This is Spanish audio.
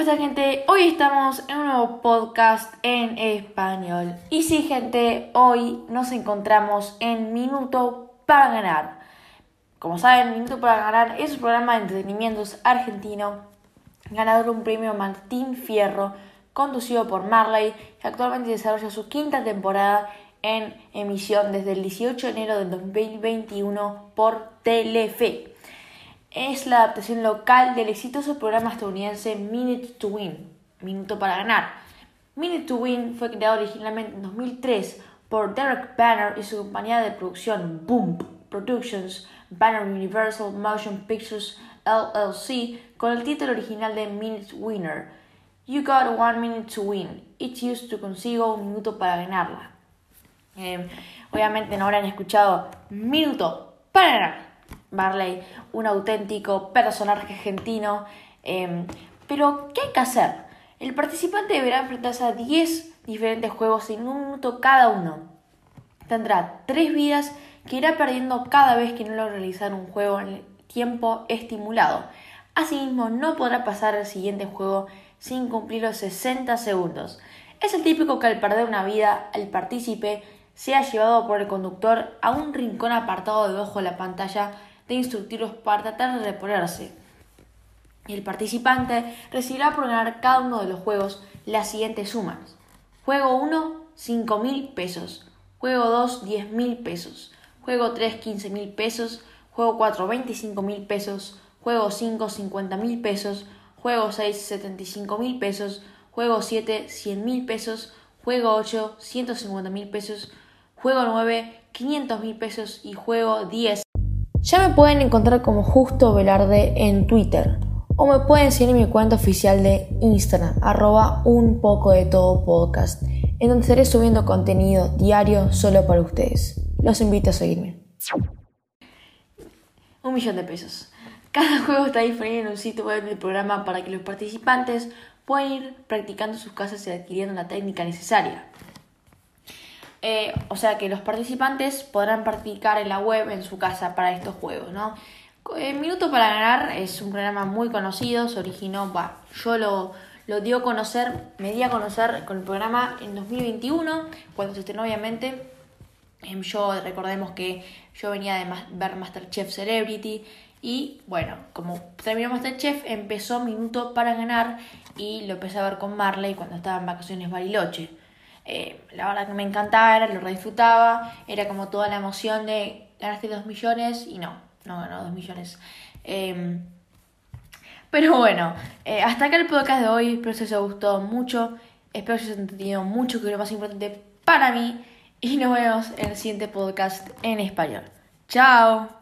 pasa gente? Hoy estamos en un nuevo podcast en español. Y sí gente, hoy nos encontramos en Minuto para Ganar. Como saben, Minuto para Ganar es un programa de entretenimientos argentino, ganador de un premio Martín Fierro, conducido por Marley, que actualmente desarrolla su quinta temporada en emisión desde el 18 de enero del 2021 por Telefe es la adaptación local del exitoso programa estadounidense Minute to Win, Minuto para Ganar. Minute to Win fue creado originalmente en 2003 por Derek Banner y su compañía de producción Boom Productions, Banner Universal Motion Pictures LLC, con el título original de Minute Winner. You got one minute to win. It's used to consigo un minuto para ganarla. Eh, obviamente no habrán escuchado minuto para ganar Marley, un auténtico personaje argentino. Em, pero, ¿qué hay que hacer? El participante deberá enfrentarse a 10 diferentes juegos en un minuto cada uno. Tendrá 3 vidas que irá perdiendo cada vez que no logra realizar un juego en el tiempo estimulado. Asimismo, no podrá pasar al siguiente juego sin cumplir los 60 segundos. Es el típico que al perder una vida, el partícipe sea llevado por el conductor a un rincón apartado debajo de la pantalla de instructivos para tratar de reponerse. El participante recibirá por ganar cada uno de los juegos las siguientes sumas. Juego 1, 5 mil pesos. Juego 2, 10 mil pesos. Juego 3, 15 mil pesos. Juego 4, 25 mil pesos. Juego 5, 50 mil pesos. Juego 6, 75 mil pesos. Juego 7, 100 mil pesos. Juego 8, 150 mil pesos. Juego 9, 500 mil pesos. Y juego 10. Ya me pueden encontrar como Justo Velarde en Twitter o me pueden seguir en mi cuenta oficial de Instagram, arroba un poco de todo podcast, en donde estaré subiendo contenido diario solo para ustedes. Los invito a seguirme. Un millón de pesos. Cada juego está disponible en un sitio web del programa para que los participantes puedan ir practicando sus casas y adquiriendo la técnica necesaria. Eh, o sea que los participantes podrán practicar en la web en su casa para estos juegos, ¿no? Eh, Minuto para Ganar es un programa muy conocido, se originó, bah, yo lo, lo dio a conocer, me di a conocer con el programa en 2021, cuando se estrenó obviamente. Em, yo recordemos que yo venía de ver Masterchef Celebrity y bueno, como terminó Masterchef, empezó Minuto para Ganar y lo empecé a ver con Marley cuando estaba en vacaciones Bariloche. Eh, la verdad que me encantaba, lo disfrutaba, era como toda la emoción de ganaste 2 millones y no, no ganó 2 millones. Em, pero bueno, eh, hasta acá el podcast de hoy, espero que os haya gustado mucho, espero que os haya entendido mucho, que es lo más importante para mí, y nos vemos en el siguiente podcast en español. Chao.